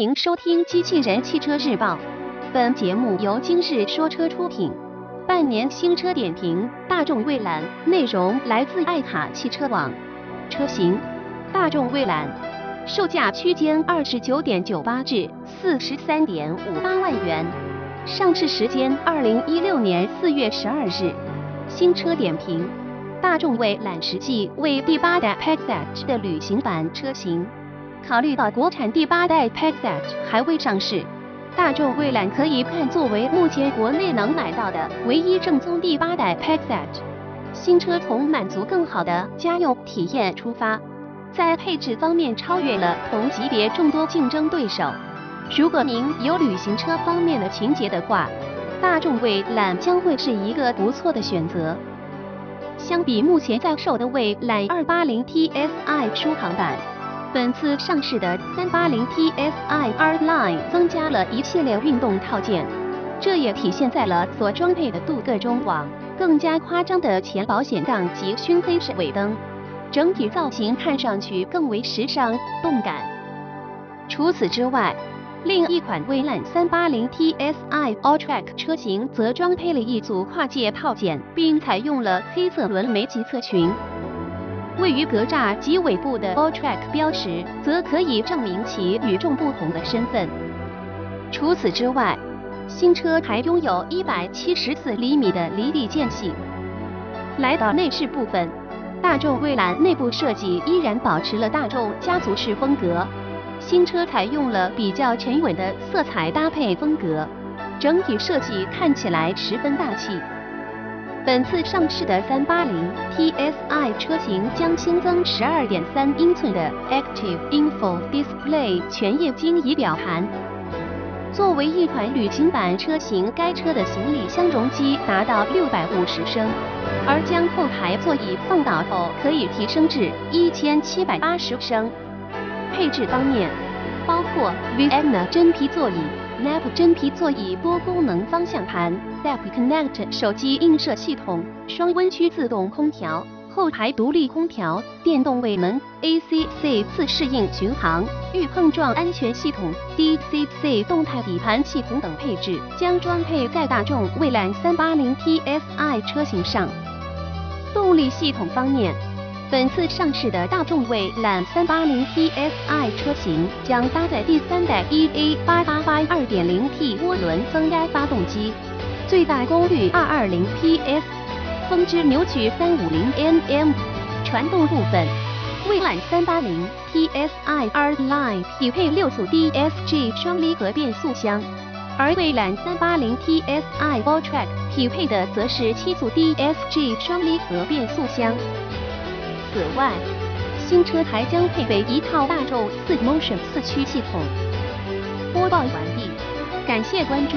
迎收听《机器人汽车日报》，本节目由今日说车出品。半年新车点评：大众蔚揽，内容来自爱卡汽车网。车型：大众蔚揽，售价区间二十九点九八至四十三点五八万元，上市时间二零一六年四月十二日。新车点评：大众蔚揽实际为第八代 Package 的旅行版车型。考虑到国产第八代 Passat 还未上市，大众蔚揽可以看作为目前国内能买到的唯一正宗第八代 Passat。新车从满足更好的家用体验出发，在配置方面超越了同级别众多竞争对手。如果您有旅行车方面的情节的话，大众蔚揽将会是一个不错的选择。相比目前在售的蔚揽 280TSI 舒航版。本次上市的 380TSI R Line 增加了一系列运动套件，这也体现在了所装配的镀铬中网、更加夸张的前保险杠及熏黑式尾灯，整体造型看上去更为时尚动感。除此之外，另一款蔚揽 380TSI Alltrack 车型则装配了一组跨界套件，并采用了黑色轮眉及侧裙。位于格栅及尾部的 Alltrack 标识，则可以证明其与众不同的身份。除此之外，新车还拥有一百七十四厘米的离地间隙。来到内饰部分，大众蔚揽内部设计依然保持了大众家族式风格，新车采用了比较沉稳的色彩搭配风格，整体设计看起来十分大气。本次上市的 380TSI 车型将新增12.3英寸的 Active Info Display 全液晶仪表盘。作为一款旅行版车型，该车的行李箱容积达到650升，而将后排座椅放倒后可以提升至1780升。配置方面，包括 Vienna 真皮座椅。NAP 真皮座椅、多功能方向盘、DAP Connect 手机映射系统、双温区自动空调、后排独立空调、电动尾门、ACC 自适应巡航、预碰撞安全系统、DCC 动态底盘系统等配置将装配在大众蔚揽 380TSI 车型上。动力系统方面，本次上市的大众蔚揽 380TSI 车型将搭载第三代 EA888 2.0T 涡轮增压发动机，最大功率220 PS，峰值扭矩350 Nm。传动部分，蔚揽 380TSI R Line 匹配六速 DSG 双离合变速箱，而蔚揽 380TSI Alltrack 匹配的则是七速 DSG 双离合变速箱。此外，新车还将配备一套大众四 Motion 四驱系统。播报完毕，感谢关注。